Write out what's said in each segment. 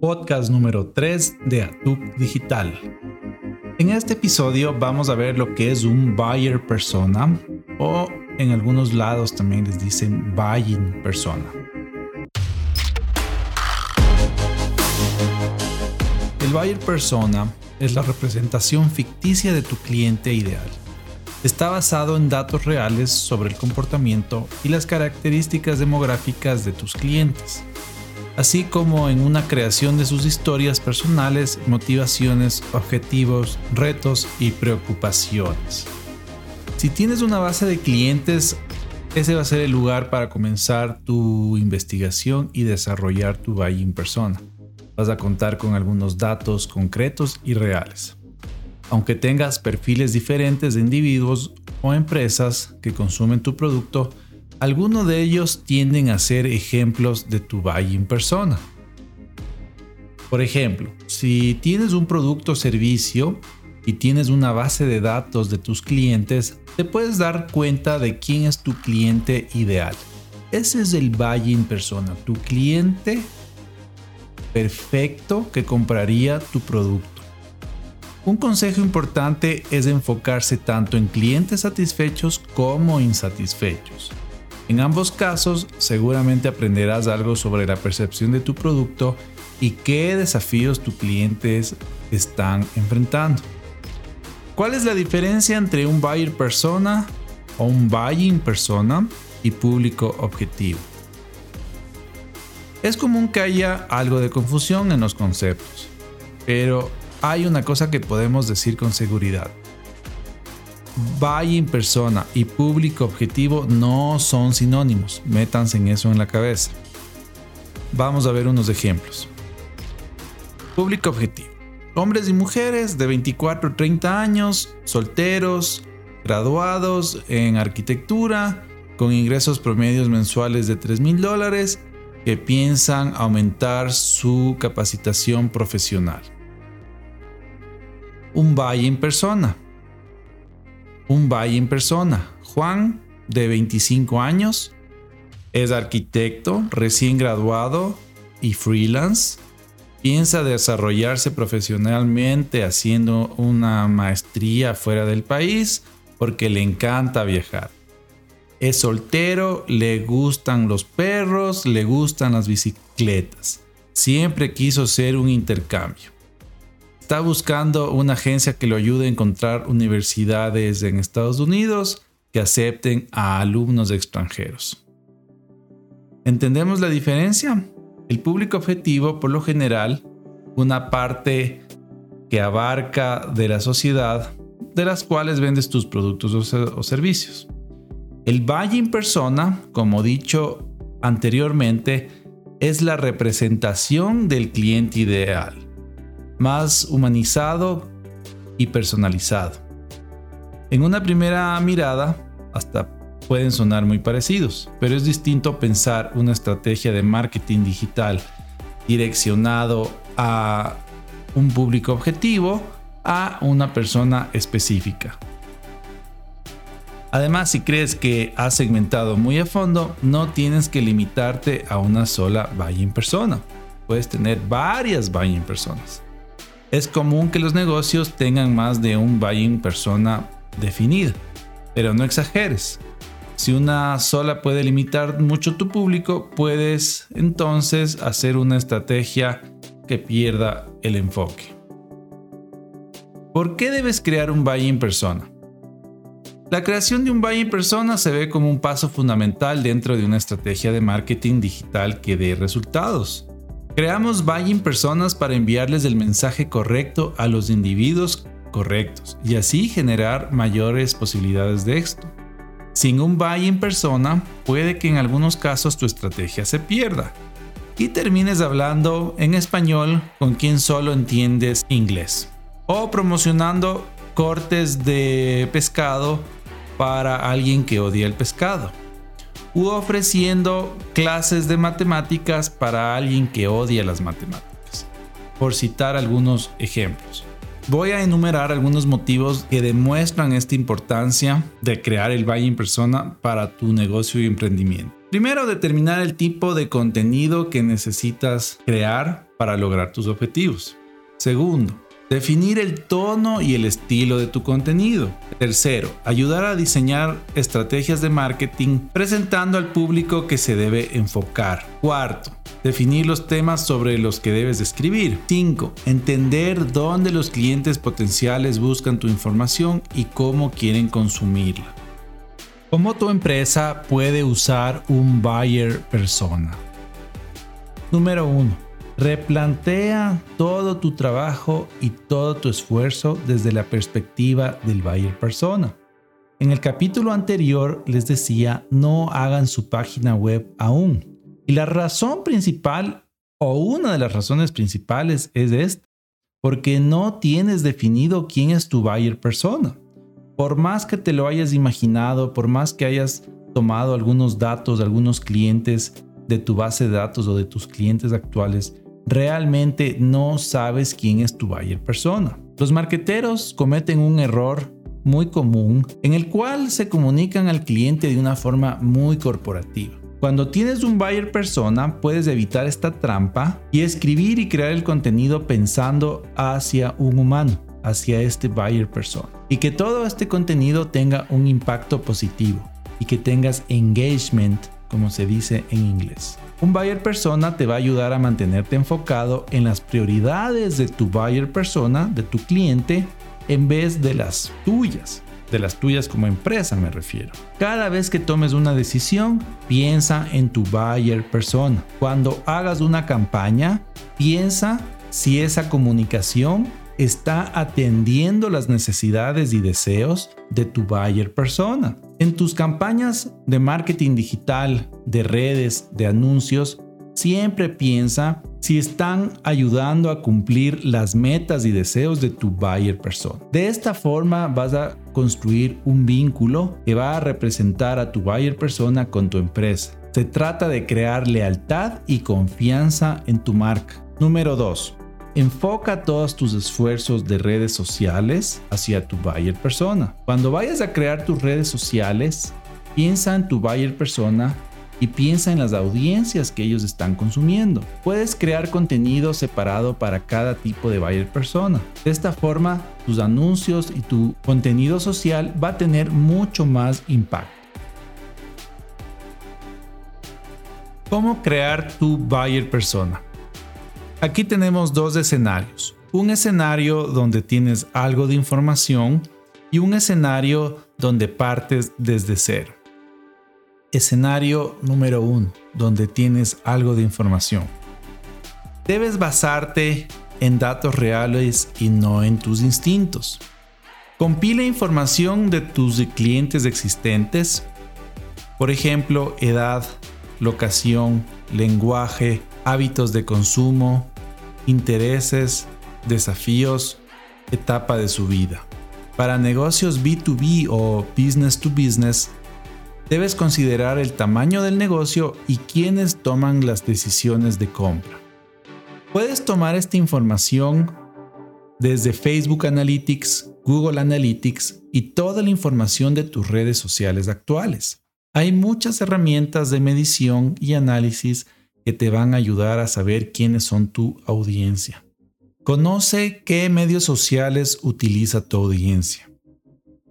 podcast número 3 de Atuc Digital. En este episodio vamos a ver lo que es un buyer persona o en algunos lados también les dicen buying persona. El buyer persona es la representación ficticia de tu cliente ideal. Está basado en datos reales sobre el comportamiento y las características demográficas de tus clientes así como en una creación de sus historias personales, motivaciones, objetivos, retos y preocupaciones. Si tienes una base de clientes, ese va a ser el lugar para comenzar tu investigación y desarrollar tu buying persona. Vas a contar con algunos datos concretos y reales. Aunque tengas perfiles diferentes de individuos o empresas que consumen tu producto, algunos de ellos tienden a ser ejemplos de tu buying persona. Por ejemplo, si tienes un producto o servicio y tienes una base de datos de tus clientes, te puedes dar cuenta de quién es tu cliente ideal. Ese es el buying persona, tu cliente perfecto que compraría tu producto. Un consejo importante es enfocarse tanto en clientes satisfechos como insatisfechos. En ambos casos, seguramente aprenderás algo sobre la percepción de tu producto y qué desafíos tus clientes están enfrentando. ¿Cuál es la diferencia entre un buyer persona o un buying persona y público objetivo? Es común que haya algo de confusión en los conceptos, pero hay una cosa que podemos decir con seguridad buying persona y público objetivo no son sinónimos. Métanse en eso en la cabeza. Vamos a ver unos ejemplos. Público objetivo. Hombres y mujeres de 24 a 30 años, solteros, graduados en arquitectura, con ingresos promedios mensuales de 3 mil dólares, que piensan aumentar su capacitación profesional. Un buying persona un valle en persona. Juan, de 25 años, es arquitecto, recién graduado y freelance. Piensa desarrollarse profesionalmente haciendo una maestría fuera del país porque le encanta viajar. Es soltero, le gustan los perros, le gustan las bicicletas. Siempre quiso ser un intercambio está buscando una agencia que lo ayude a encontrar universidades en Estados Unidos que acepten a alumnos extranjeros. ¿Entendemos la diferencia? El público objetivo, por lo general, una parte que abarca de la sociedad de las cuales vendes tus productos o, servicios. El buying persona, como dicho anteriormente, es la representación del cliente ideal más humanizado y personalizado. En una primera mirada, hasta pueden sonar muy parecidos, pero es distinto pensar una estrategia de marketing digital direccionado a un público objetivo a una persona específica. Además, si crees que has segmentado muy a fondo, no tienes que limitarte a una sola buying persona. Puedes tener varias buying personas es común que los negocios tengan más de un buying persona definida, pero no exageres. Si una sola puede limitar mucho tu público, puedes entonces hacer una estrategia que pierda el enfoque. ¿Por qué debes crear un buying persona? La creación de un buying persona se ve como un paso fundamental dentro de una estrategia de marketing digital que dé resultados. Creamos buying personas para enviarles el mensaje correcto a los individuos correctos y así generar mayores posibilidades de éxito. Sin un buying persona, puede que en algunos casos tu estrategia se pierda. Y termines hablando en español con quien solo entiendes inglés. O promocionando cortes de pescado para alguien que odia el pescado u ofreciendo clases de matemáticas para alguien que odia las matemáticas, por citar algunos ejemplos. Voy a enumerar algunos motivos que demuestran esta importancia de crear el Valle en persona para tu negocio y emprendimiento. Primero, determinar el tipo de contenido que necesitas crear para lograr tus objetivos. Segundo, Definir el tono y el estilo de tu contenido. Tercero, ayudar a diseñar estrategias de marketing presentando al público que se debe enfocar. Cuarto, definir los temas sobre los que debes escribir. 5. Entender dónde los clientes potenciales buscan tu información y cómo quieren consumirla. ¿Cómo tu empresa puede usar un buyer persona? Número 1 Replantea todo tu trabajo y todo tu esfuerzo desde la perspectiva del buyer persona. En el capítulo anterior les decía no hagan su página web aún. Y la razón principal o una de las razones principales es esta, porque no tienes definido quién es tu buyer persona. Por más que te lo hayas imaginado, por más que hayas tomado algunos datos de algunos clientes de tu base de datos o de tus clientes actuales, realmente no sabes quién es tu buyer persona. Los marqueteros cometen un error muy común en el cual se comunican al cliente de una forma muy corporativa. Cuando tienes un buyer persona, puedes evitar esta trampa y escribir y crear el contenido pensando hacia un humano, hacia este buyer persona. Y que todo este contenido tenga un impacto positivo y que tengas engagement, como se dice en inglés. Un buyer persona te va a ayudar a mantenerte enfocado en las prioridades de tu buyer persona, de tu cliente, en vez de las tuyas. De las tuyas como empresa me refiero. Cada vez que tomes una decisión, piensa en tu buyer persona. Cuando hagas una campaña, piensa si esa comunicación está atendiendo las necesidades y deseos de tu buyer persona. En tus campañas de marketing digital, de redes, de anuncios, siempre piensa si están ayudando a cumplir las metas y deseos de tu buyer persona. De esta forma vas a construir un vínculo que va a representar a tu buyer persona con tu empresa. Se trata de crear lealtad y confianza en tu marca. Número 2. Enfoca todos tus esfuerzos de redes sociales hacia tu buyer persona. Cuando vayas a crear tus redes sociales, piensa en tu buyer persona y piensa en las audiencias que ellos están consumiendo. Puedes crear contenido separado para cada tipo de buyer persona. De esta forma, tus anuncios y tu contenido social va a tener mucho más impacto. ¿Cómo crear tu buyer persona? Aquí tenemos dos escenarios. Un escenario donde tienes algo de información y un escenario donde partes desde cero. Escenario número uno, donde tienes algo de información. Debes basarte en datos reales y no en tus instintos. Compila información de tus clientes existentes, por ejemplo, edad, locación, lenguaje, hábitos de consumo, intereses, desafíos, etapa de su vida. Para negocios B2B o business to business, debes considerar el tamaño del negocio y quiénes toman las decisiones de compra. Puedes tomar esta información desde Facebook Analytics, Google Analytics y toda la información de tus redes sociales actuales. Hay muchas herramientas de medición y análisis que te van a ayudar a saber quiénes son tu audiencia. Conoce qué medios sociales utiliza tu audiencia.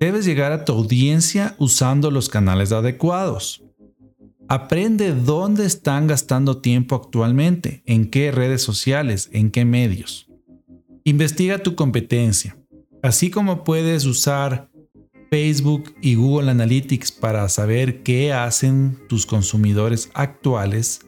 Debes llegar a tu audiencia usando los canales adecuados. Aprende dónde están gastando tiempo actualmente, en qué redes sociales, en qué medios. Investiga tu competencia, así como puedes usar Facebook y Google Analytics para saber qué hacen tus consumidores actuales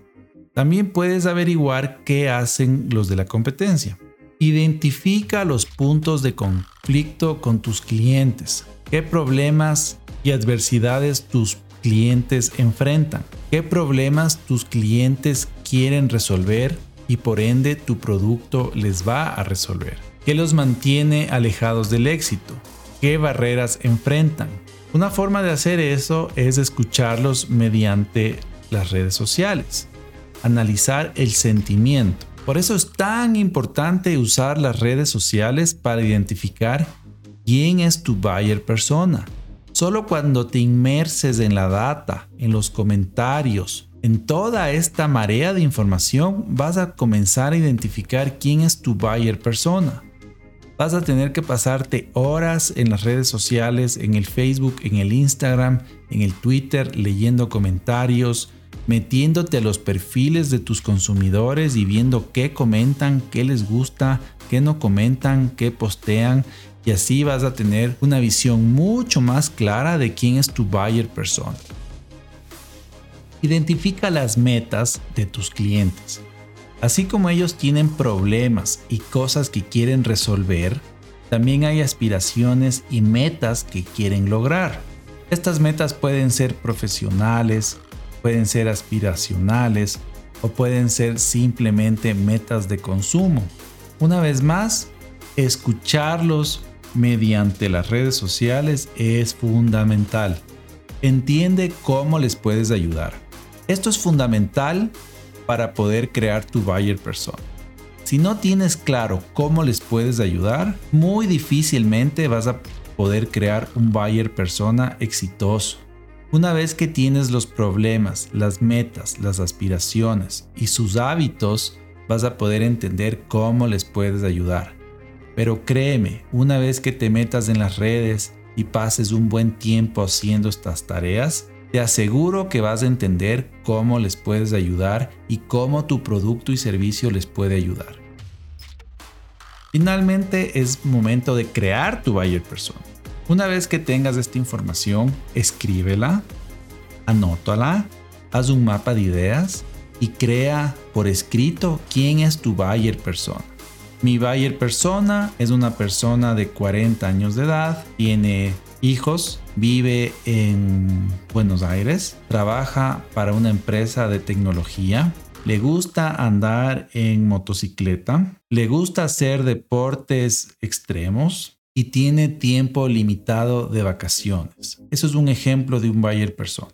también puedes averiguar qué hacen los de la competencia. Identifica los puntos de conflicto con tus clientes. ¿Qué problemas y adversidades tus clientes enfrentan? ¿Qué problemas tus clientes quieren resolver y por ende tu producto les va a resolver? ¿Qué los mantiene alejados del éxito? ¿Qué barreras enfrentan? Una forma de hacer eso es escucharlos mediante las redes sociales analizar el sentimiento. Por eso es tan importante usar las redes sociales para identificar quién es tu buyer persona. Solo cuando te inmerses en la data, en los comentarios En toda esta marea de información vas a comenzar a identificar quién es tu buyer persona. Vas a tener que pasarte horas en las redes sociales, en el Facebook, en el Instagram, en el Twitter, leyendo comentarios, metiéndote a los perfiles de tus consumidores y viendo qué comentan, qué les gusta, qué no comentan, qué postean. Y así vas a tener una visión mucho más clara de quién es tu buyer persona. Identifica las metas de tus clientes. Así como ellos tienen problemas y cosas que quieren resolver, también hay aspiraciones y metas que quieren lograr. Estas metas pueden ser profesionales, pueden ser aspiracionales o pueden ser simplemente metas de consumo. Una vez más, escucharlos mediante las redes sociales es fundamental. Entiende cómo les puedes ayudar. Esto es fundamental para poder crear tu buyer persona. Si no tienes claro cómo les puedes ayudar, muy difícilmente vas a poder crear un buyer persona exitoso. Una vez que tienes los problemas, las metas, las aspiraciones y sus hábitos, vas a poder entender cómo les puedes ayudar. Pero créeme, una vez que te metas en las redes y pases un buen tiempo haciendo estas tareas, te aseguro que vas a entender cómo les puedes ayudar y cómo tu producto y servicio les puede ayudar. Finalmente es momento de crear tu buyer persona. Una vez que tengas esta información, escríbela, anótala, haz un mapa de ideas y crea por escrito quién es tu buyer persona. Mi buyer persona es una persona de 40 años de edad, tiene hijos, vive en Buenos Aires, trabaja para una empresa de tecnología, le gusta andar en motocicleta, le gusta hacer deportes extremos y tiene tiempo limitado de vacaciones. Eso es un ejemplo de un buyer persona.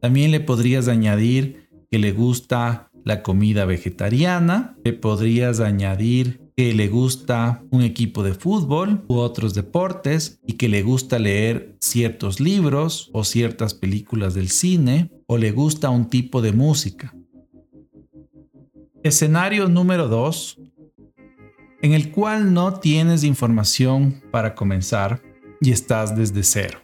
También le podrías añadir que le gusta la comida vegetariana, le podrías añadir que le gusta un equipo de fútbol u otros deportes y que le gusta leer ciertos libros o ciertas películas del cine o le gusta un tipo de música. Escenario número 2, en el cual no tienes información para comenzar y estás desde cero.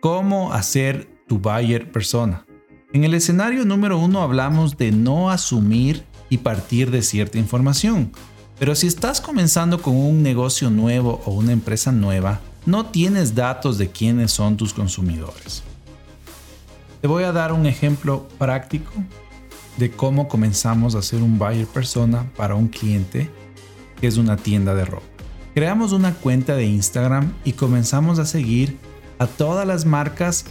¿Cómo hacer tu buyer persona? En el escenario número 1 hablamos de no asumir y partir de cierta información. Pero si estás comenzando con un negocio nuevo o una empresa nueva, no tienes datos de quiénes son tus consumidores. Te voy a dar un ejemplo práctico de cómo comenzamos a hacer un buyer persona para un cliente que es una tienda de ropa. Creamos una cuenta de Instagram y comenzamos a seguir a todas las marcas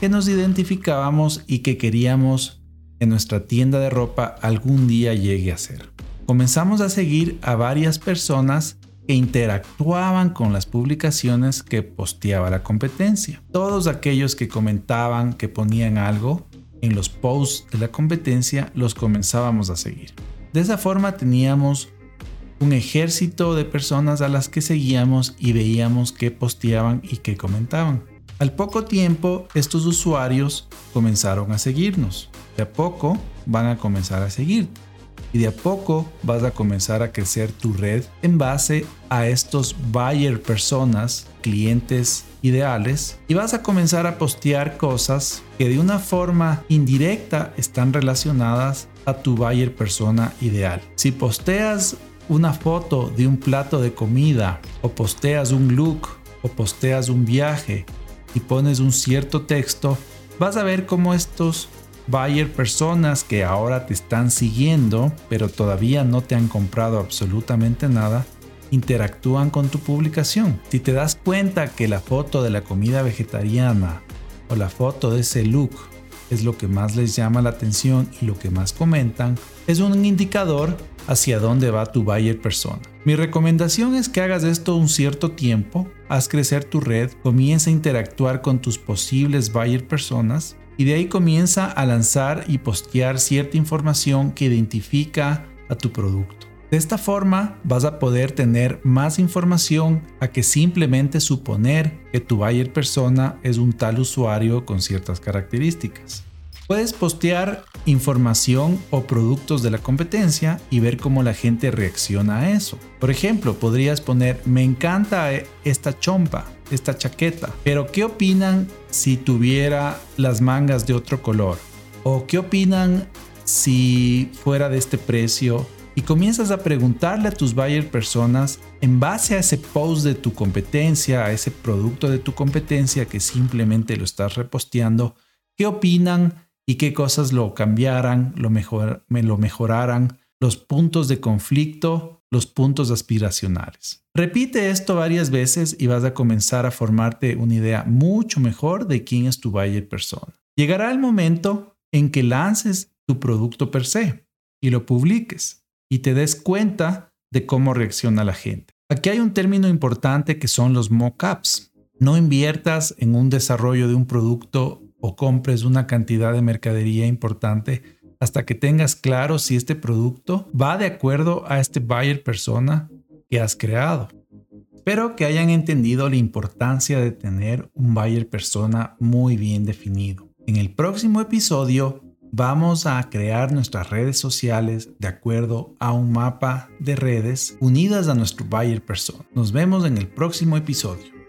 que nos identificábamos y que queríamos en nuestra tienda de ropa algún día llegue a ser. Comenzamos a seguir a varias personas que interactuaban con las publicaciones que posteaba la competencia. Todos aquellos que comentaban, que ponían algo en los posts de la competencia, los comenzábamos a seguir. De esa forma teníamos un ejército de personas a las que seguíamos y veíamos qué posteaban y qué comentaban. Al poco tiempo, estos usuarios comenzaron a seguirnos. De a poco van a comenzar a seguir. Y de a poco vas a comenzar a crecer tu red en base a estos buyer personas, clientes ideales. Y vas a comenzar a postear cosas que de una forma indirecta están relacionadas a tu buyer persona ideal. Si posteas una foto de un plato de comida o posteas un look o posteas un viaje y pones un cierto texto, vas a ver cómo estos buyer personas que ahora te están siguiendo, pero todavía no te han comprado absolutamente nada, interactúan con tu publicación. Si te das cuenta que la foto de la comida vegetariana o la foto de ese look es lo que más les llama la atención y lo que más comentan, es un indicador hacia dónde va tu buyer persona. Mi recomendación es que hagas esto un cierto tiempo, haz crecer tu red, comienza a interactuar con tus posibles buyer personas y de ahí comienza a lanzar y postear cierta información que identifica a tu producto. De esta forma vas a poder tener más información a que simplemente suponer que tu buyer persona es un tal usuario con ciertas características. Puedes postear información o productos de la competencia y ver cómo la gente reacciona a eso. Por ejemplo, podrías poner, me encanta esta chompa, esta chaqueta, pero ¿qué opinan si tuviera las mangas de otro color? ¿O qué opinan si fuera de este precio? Y comienzas a preguntarle a tus buyer personas en base a ese post de tu competencia, a ese producto de tu competencia que simplemente lo estás reposteando, qué opinan y qué cosas lo cambiaran, lo, mejor, mejoraran, los puntos de conflicto, los puntos aspiracionales. Repite esto varias veces y vas a comenzar a formarte una idea mucho mejor de quién es tu buyer persona. Llegará el momento en que lances tu producto per se y lo publiques y te des cuenta de cómo reacciona la gente. Aquí hay un término importante que son los mockups. No inviertas en un desarrollo de un producto o compres una cantidad de mercadería importante hasta que tengas claro si este producto va de acuerdo a este buyer persona que has creado. Espero que hayan entendido la importancia de tener un buyer persona muy bien definido. En el próximo episodio vamos a crear nuestras redes sociales de acuerdo a un mapa de redes unidas a nuestro buyer persona. Nos vemos en el próximo episodio.